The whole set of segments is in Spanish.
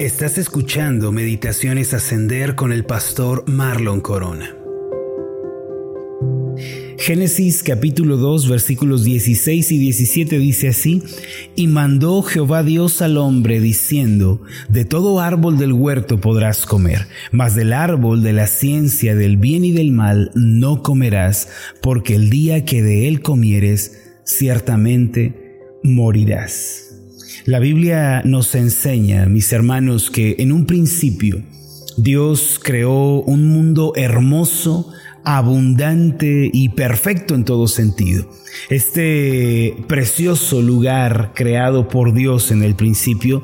Estás escuchando Meditaciones Ascender con el pastor Marlon Corona. Génesis capítulo 2 versículos 16 y 17 dice así, y mandó Jehová Dios al hombre diciendo, de todo árbol del huerto podrás comer, mas del árbol de la ciencia del bien y del mal no comerás, porque el día que de él comieres, ciertamente morirás. La Biblia nos enseña, mis hermanos, que en un principio Dios creó un mundo hermoso, abundante y perfecto en todo sentido. Este precioso lugar creado por Dios en el principio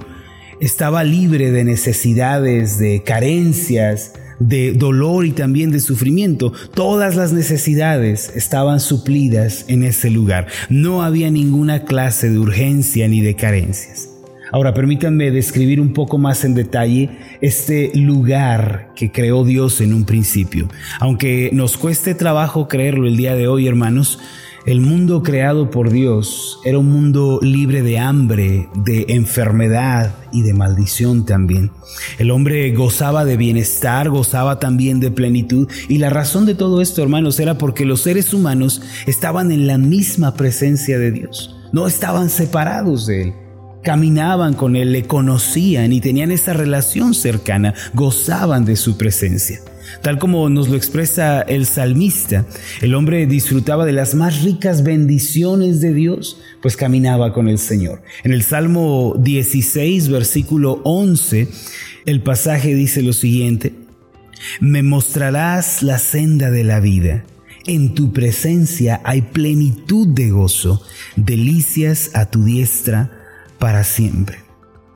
estaba libre de necesidades, de carencias, de dolor y también de sufrimiento. Todas las necesidades estaban suplidas en ese lugar. No había ninguna clase de urgencia ni de carencias. Ahora permítanme describir un poco más en detalle este lugar que creó Dios en un principio. Aunque nos cueste trabajo creerlo el día de hoy, hermanos, el mundo creado por Dios era un mundo libre de hambre, de enfermedad y de maldición también. El hombre gozaba de bienestar, gozaba también de plenitud y la razón de todo esto, hermanos, era porque los seres humanos estaban en la misma presencia de Dios, no estaban separados de Él caminaban con Él, le conocían y tenían esa relación cercana, gozaban de su presencia. Tal como nos lo expresa el salmista, el hombre disfrutaba de las más ricas bendiciones de Dios, pues caminaba con el Señor. En el Salmo 16, versículo 11, el pasaje dice lo siguiente, Me mostrarás la senda de la vida. En tu presencia hay plenitud de gozo, delicias a tu diestra para siempre.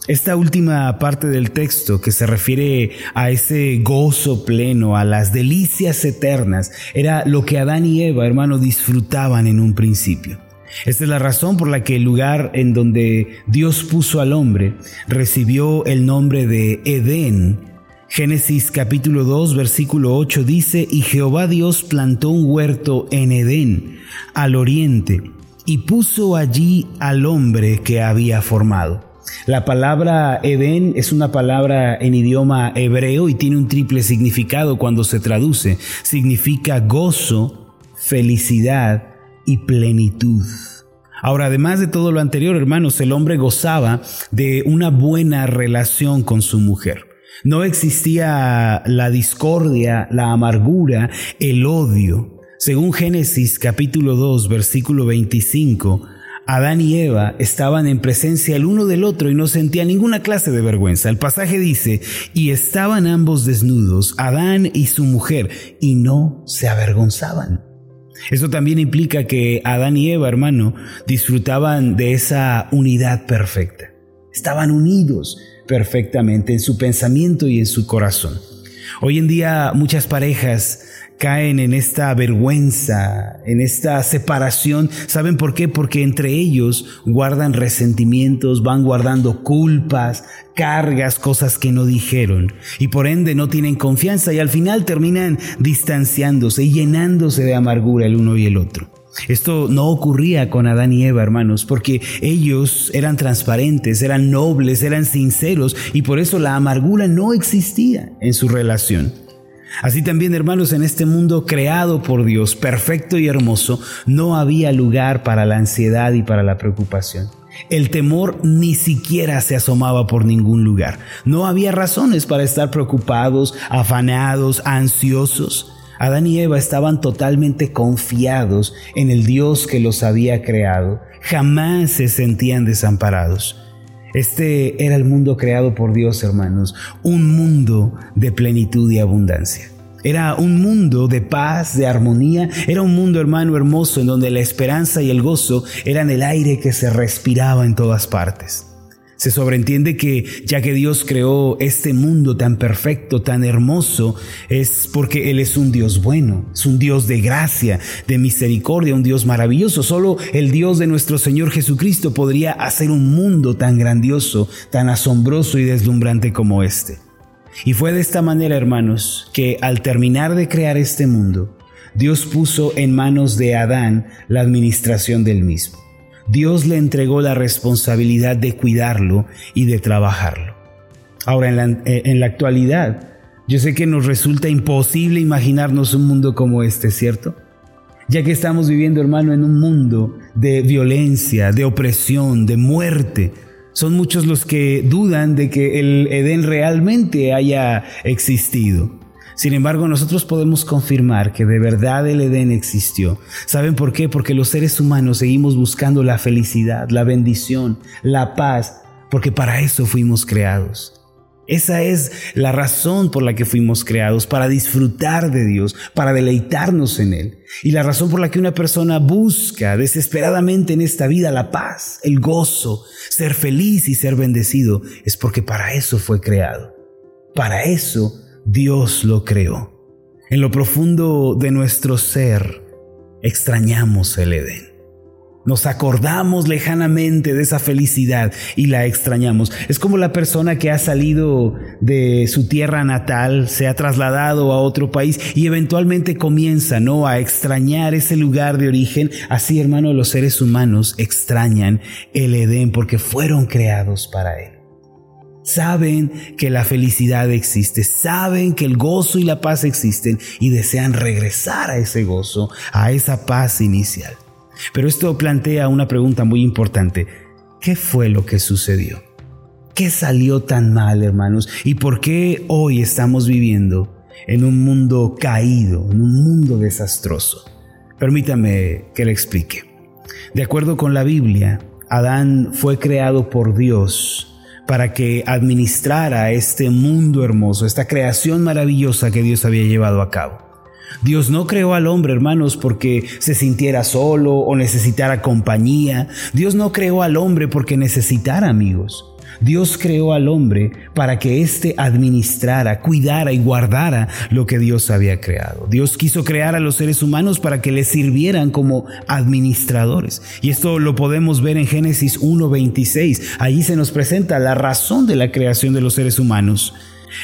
Esta última parte del texto que se refiere a ese gozo pleno, a las delicias eternas, era lo que Adán y Eva, hermano, disfrutaban en un principio. Esta es la razón por la que el lugar en donde Dios puso al hombre recibió el nombre de Edén. Génesis capítulo 2 versículo 8 dice, y Jehová Dios plantó un huerto en Edén, al oriente, y puso allí al hombre que había formado. La palabra Edén es una palabra en idioma hebreo y tiene un triple significado cuando se traduce. Significa gozo, felicidad y plenitud. Ahora, además de todo lo anterior, hermanos, el hombre gozaba de una buena relación con su mujer. No existía la discordia, la amargura, el odio. Según Génesis capítulo 2 versículo 25, Adán y Eva estaban en presencia el uno del otro y no sentían ninguna clase de vergüenza. El pasaje dice, y estaban ambos desnudos, Adán y su mujer, y no se avergonzaban. Eso también implica que Adán y Eva, hermano, disfrutaban de esa unidad perfecta. Estaban unidos perfectamente en su pensamiento y en su corazón. Hoy en día muchas parejas caen en esta vergüenza, en esta separación. ¿Saben por qué? Porque entre ellos guardan resentimientos, van guardando culpas, cargas, cosas que no dijeron. Y por ende no tienen confianza y al final terminan distanciándose y llenándose de amargura el uno y el otro. Esto no ocurría con Adán y Eva, hermanos, porque ellos eran transparentes, eran nobles, eran sinceros y por eso la amargura no existía en su relación. Así también, hermanos, en este mundo creado por Dios, perfecto y hermoso, no había lugar para la ansiedad y para la preocupación. El temor ni siquiera se asomaba por ningún lugar. No había razones para estar preocupados, afanados, ansiosos. Adán y Eva estaban totalmente confiados en el Dios que los había creado. Jamás se sentían desamparados. Este era el mundo creado por Dios, hermanos, un mundo de plenitud y abundancia. Era un mundo de paz, de armonía, era un mundo, hermano, hermoso, en donde la esperanza y el gozo eran el aire que se respiraba en todas partes. Se sobreentiende que ya que Dios creó este mundo tan perfecto, tan hermoso, es porque Él es un Dios bueno, es un Dios de gracia, de misericordia, un Dios maravilloso. Solo el Dios de nuestro Señor Jesucristo podría hacer un mundo tan grandioso, tan asombroso y deslumbrante como este. Y fue de esta manera, hermanos, que al terminar de crear este mundo, Dios puso en manos de Adán la administración del mismo. Dios le entregó la responsabilidad de cuidarlo y de trabajarlo. Ahora, en la, eh, en la actualidad, yo sé que nos resulta imposible imaginarnos un mundo como este, ¿cierto? Ya que estamos viviendo, hermano, en un mundo de violencia, de opresión, de muerte. Son muchos los que dudan de que el Edén realmente haya existido. Sin embargo, nosotros podemos confirmar que de verdad el Edén existió. ¿Saben por qué? Porque los seres humanos seguimos buscando la felicidad, la bendición, la paz, porque para eso fuimos creados. Esa es la razón por la que fuimos creados, para disfrutar de Dios, para deleitarnos en Él. Y la razón por la que una persona busca desesperadamente en esta vida la paz, el gozo, ser feliz y ser bendecido, es porque para eso fue creado. Para eso Dios lo creó. En lo profundo de nuestro ser extrañamos el Edén. Nos acordamos lejanamente de esa felicidad y la extrañamos. Es como la persona que ha salido de su tierra natal, se ha trasladado a otro país y eventualmente comienza, ¿no? A extrañar ese lugar de origen. Así, hermano, los seres humanos extrañan el Edén porque fueron creados para él. Saben que la felicidad existe, saben que el gozo y la paz existen y desean regresar a ese gozo, a esa paz inicial. Pero esto plantea una pregunta muy importante. ¿Qué fue lo que sucedió? ¿Qué salió tan mal, hermanos? ¿Y por qué hoy estamos viviendo en un mundo caído, en un mundo desastroso? Permítame que le explique. De acuerdo con la Biblia, Adán fue creado por Dios para que administrara este mundo hermoso, esta creación maravillosa que Dios había llevado a cabo. Dios no creó al hombre, hermanos, porque se sintiera solo o necesitara compañía. Dios no creó al hombre porque necesitara amigos. Dios creó al hombre para que éste administrara, cuidara y guardara lo que Dios había creado. Dios quiso crear a los seres humanos para que le sirvieran como administradores. Y esto lo podemos ver en Génesis 1.26. Allí se nos presenta la razón de la creación de los seres humanos.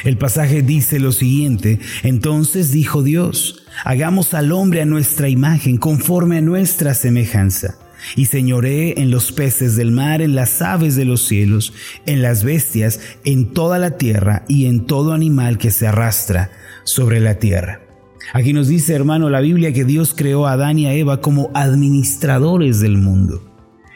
El pasaje dice lo siguiente, entonces dijo Dios, hagamos al hombre a nuestra imagen, conforme a nuestra semejanza, y señoré en los peces del mar, en las aves de los cielos, en las bestias, en toda la tierra y en todo animal que se arrastra sobre la tierra. Aquí nos dice, hermano, la Biblia que Dios creó a Adán y a Eva como administradores del mundo.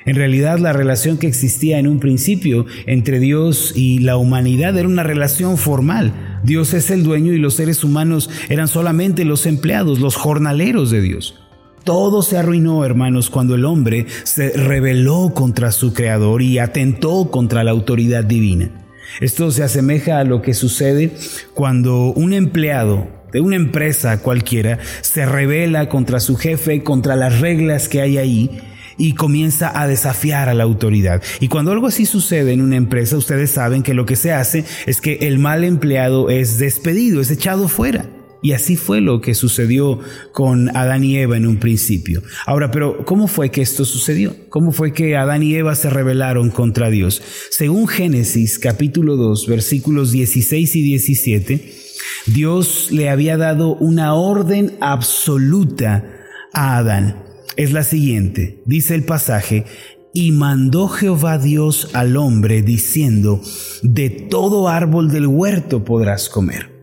En realidad la relación que existía en un principio entre Dios y la humanidad era una relación formal. Dios es el dueño y los seres humanos eran solamente los empleados, los jornaleros de Dios. Todo se arruinó, hermanos, cuando el hombre se rebeló contra su creador y atentó contra la autoridad divina. Esto se asemeja a lo que sucede cuando un empleado de una empresa cualquiera se rebela contra su jefe, contra las reglas que hay ahí y comienza a desafiar a la autoridad. Y cuando algo así sucede en una empresa, ustedes saben que lo que se hace es que el mal empleado es despedido, es echado fuera. Y así fue lo que sucedió con Adán y Eva en un principio. Ahora, pero ¿cómo fue que esto sucedió? ¿Cómo fue que Adán y Eva se rebelaron contra Dios? Según Génesis capítulo 2 versículos 16 y 17, Dios le había dado una orden absoluta a Adán es la siguiente. Dice el pasaje, y mandó Jehová Dios al hombre diciendo, de todo árbol del huerto podrás comer,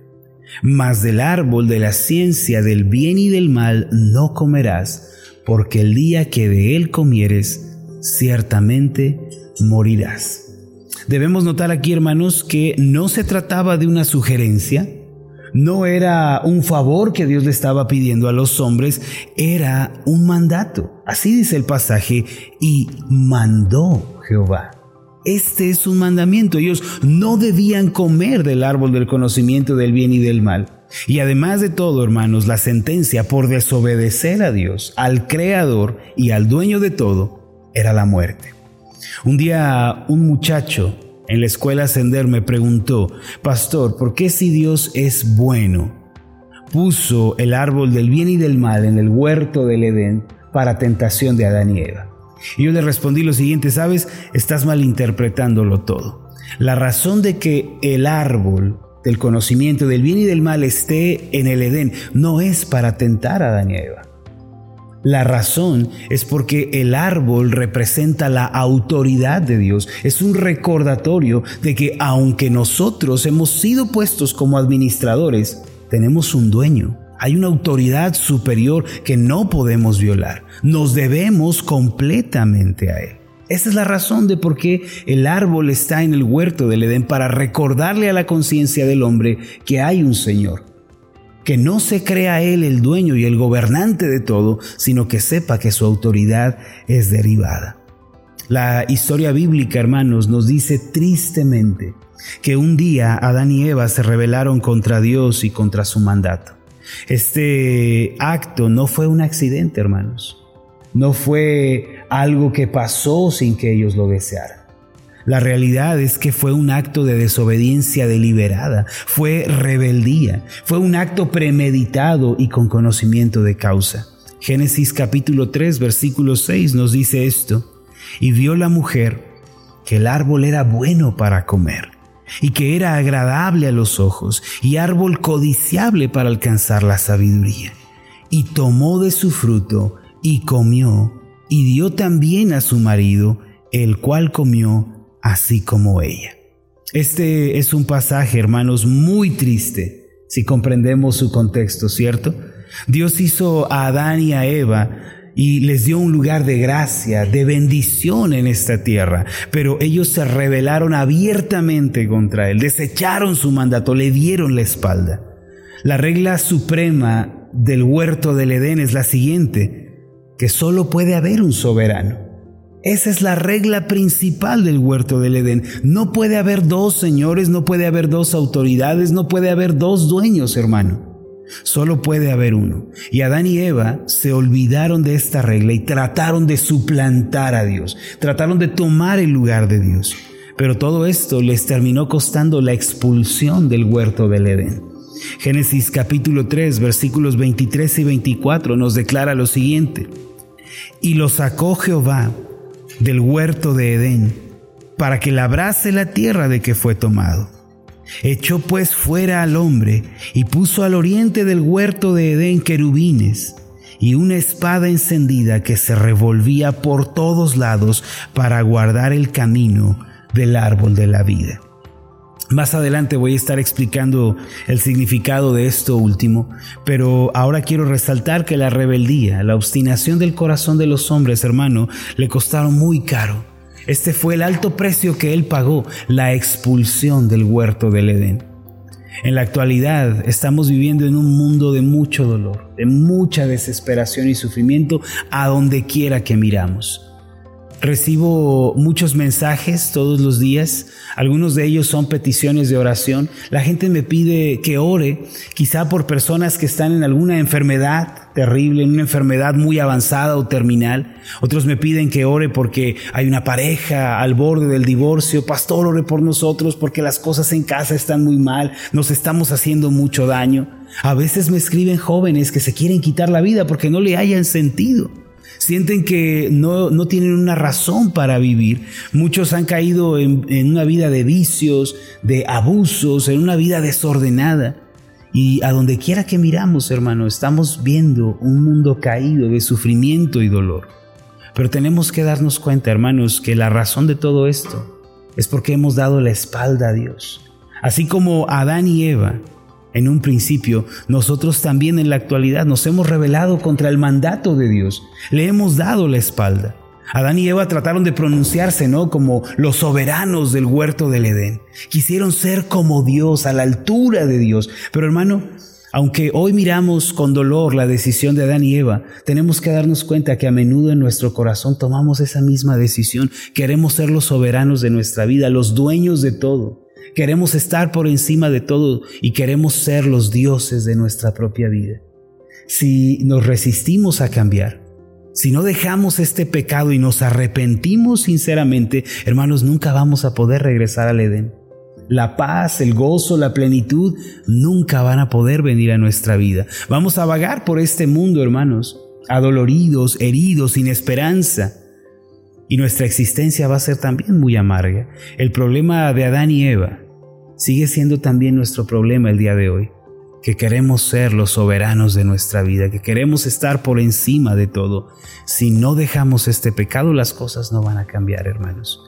mas del árbol de la ciencia del bien y del mal no comerás, porque el día que de él comieres, ciertamente morirás. Debemos notar aquí, hermanos, que no se trataba de una sugerencia, no era un favor que Dios le estaba pidiendo a los hombres, era un mandato. Así dice el pasaje, y mandó Jehová. Este es un mandamiento. Ellos no debían comer del árbol del conocimiento del bien y del mal. Y además de todo, hermanos, la sentencia por desobedecer a Dios, al Creador y al dueño de todo, era la muerte. Un día un muchacho en la escuela Ascender me preguntó, Pastor, ¿por qué si Dios es bueno, puso el árbol del bien y del mal en el huerto del Edén para tentación de Adán y Eva? Y yo le respondí lo siguiente, sabes, estás malinterpretándolo todo. La razón de que el árbol del conocimiento del bien y del mal esté en el Edén no es para tentar a Adán y Eva. La razón es porque el árbol representa la autoridad de Dios. Es un recordatorio de que aunque nosotros hemos sido puestos como administradores, tenemos un dueño. Hay una autoridad superior que no podemos violar. Nos debemos completamente a Él. Esa es la razón de por qué el árbol está en el huerto del Edén, para recordarle a la conciencia del hombre que hay un Señor que no se crea Él el dueño y el gobernante de todo, sino que sepa que su autoridad es derivada. La historia bíblica, hermanos, nos dice tristemente que un día Adán y Eva se rebelaron contra Dios y contra su mandato. Este acto no fue un accidente, hermanos. No fue algo que pasó sin que ellos lo desearan. La realidad es que fue un acto de desobediencia deliberada, fue rebeldía, fue un acto premeditado y con conocimiento de causa. Génesis capítulo 3 versículo 6 nos dice esto, y vio la mujer que el árbol era bueno para comer y que era agradable a los ojos y árbol codiciable para alcanzar la sabiduría. Y tomó de su fruto y comió y dio también a su marido, el cual comió así como ella. Este es un pasaje, hermanos, muy triste si comprendemos su contexto, ¿cierto? Dios hizo a Adán y a Eva y les dio un lugar de gracia, de bendición en esta tierra, pero ellos se rebelaron abiertamente contra Él, desecharon su mandato, le dieron la espalda. La regla suprema del huerto del Edén es la siguiente, que solo puede haber un soberano. Esa es la regla principal del huerto del Edén. No puede haber dos señores, no puede haber dos autoridades, no puede haber dos dueños, hermano. Solo puede haber uno. Y Adán y Eva se olvidaron de esta regla y trataron de suplantar a Dios, trataron de tomar el lugar de Dios. Pero todo esto les terminó costando la expulsión del huerto del Edén. Génesis capítulo 3 versículos 23 y 24 nos declara lo siguiente. Y lo sacó Jehová del huerto de Edén, para que labrase la tierra de que fue tomado. Echó pues fuera al hombre y puso al oriente del huerto de Edén querubines y una espada encendida que se revolvía por todos lados para guardar el camino del árbol de la vida. Más adelante voy a estar explicando el significado de esto último, pero ahora quiero resaltar que la rebeldía, la obstinación del corazón de los hombres, hermano, le costaron muy caro. Este fue el alto precio que él pagó, la expulsión del huerto del Edén. En la actualidad estamos viviendo en un mundo de mucho dolor, de mucha desesperación y sufrimiento a donde quiera que miramos. Recibo muchos mensajes todos los días, algunos de ellos son peticiones de oración. La gente me pide que ore, quizá por personas que están en alguna enfermedad terrible, en una enfermedad muy avanzada o terminal. Otros me piden que ore porque hay una pareja al borde del divorcio. Pastor, ore por nosotros porque las cosas en casa están muy mal, nos estamos haciendo mucho daño. A veces me escriben jóvenes que se quieren quitar la vida porque no le hayan sentido sienten que no, no, tienen una razón para vivir. Muchos han caído en, en una vida de vicios, de abusos, en una vida desordenada. Y a donde quiera que miramos, hermano, estamos viendo un mundo caído de sufrimiento y dolor. Pero tenemos que darnos cuenta, hermanos, que la razón de todo esto es porque hemos dado la espalda a Dios. Así como Adán y Eva en un principio, nosotros también en la actualidad nos hemos rebelado contra el mandato de Dios. Le hemos dado la espalda. Adán y Eva trataron de pronunciarse, ¿no? Como los soberanos del huerto del Edén. Quisieron ser como Dios, a la altura de Dios. Pero hermano, aunque hoy miramos con dolor la decisión de Adán y Eva, tenemos que darnos cuenta que a menudo en nuestro corazón tomamos esa misma decisión. Queremos ser los soberanos de nuestra vida, los dueños de todo. Queremos estar por encima de todo y queremos ser los dioses de nuestra propia vida. Si nos resistimos a cambiar, si no dejamos este pecado y nos arrepentimos sinceramente, hermanos, nunca vamos a poder regresar al Edén. La paz, el gozo, la plenitud nunca van a poder venir a nuestra vida. Vamos a vagar por este mundo, hermanos, adoloridos, heridos, sin esperanza y nuestra existencia va a ser también muy amarga. El problema de Adán y Eva sigue siendo también nuestro problema el día de hoy. que queremos ser los soberanos de nuestra vida, que queremos estar por encima de todo. Si no dejamos este pecado, las cosas no van a cambiar, hermanos.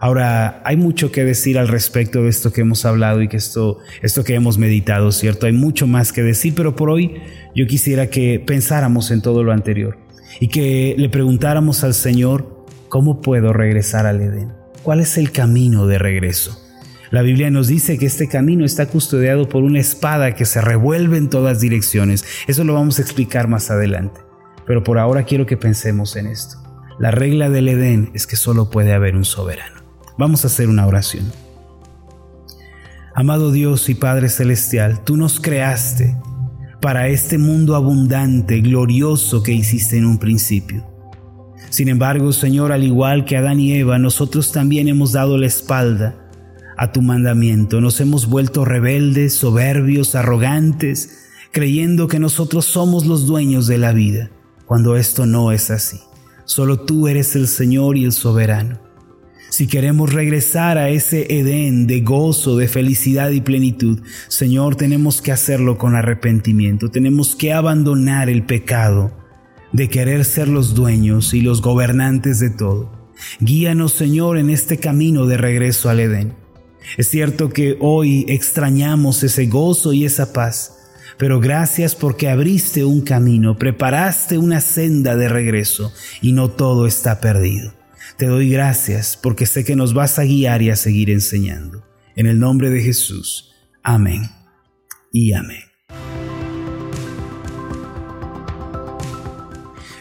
Ahora, hay mucho que decir al respecto de esto que hemos hablado y que esto, esto que hemos meditado, ¿cierto? Hay mucho más que decir, pero por hoy yo quisiera que pensáramos en todo lo anterior y que le preguntáramos al Señor, ¿cómo puedo regresar al Edén? ¿Cuál es el camino de regreso? La Biblia nos dice que este camino está custodiado por una espada que se revuelve en todas direcciones. Eso lo vamos a explicar más adelante. Pero por ahora quiero que pensemos en esto. La regla del Edén es que solo puede haber un soberano. Vamos a hacer una oración. Amado Dios y Padre Celestial, tú nos creaste para este mundo abundante, glorioso que hiciste en un principio. Sin embargo, Señor, al igual que Adán y Eva, nosotros también hemos dado la espalda a tu mandamiento. Nos hemos vuelto rebeldes, soberbios, arrogantes, creyendo que nosotros somos los dueños de la vida, cuando esto no es así. Solo tú eres el Señor y el soberano. Si queremos regresar a ese Edén de gozo, de felicidad y plenitud, Señor, tenemos que hacerlo con arrepentimiento. Tenemos que abandonar el pecado de querer ser los dueños y los gobernantes de todo. Guíanos, Señor, en este camino de regreso al Edén. Es cierto que hoy extrañamos ese gozo y esa paz, pero gracias porque abriste un camino, preparaste una senda de regreso y no todo está perdido. Te doy gracias porque sé que nos vas a guiar y a seguir enseñando. En el nombre de Jesús. Amén y amén.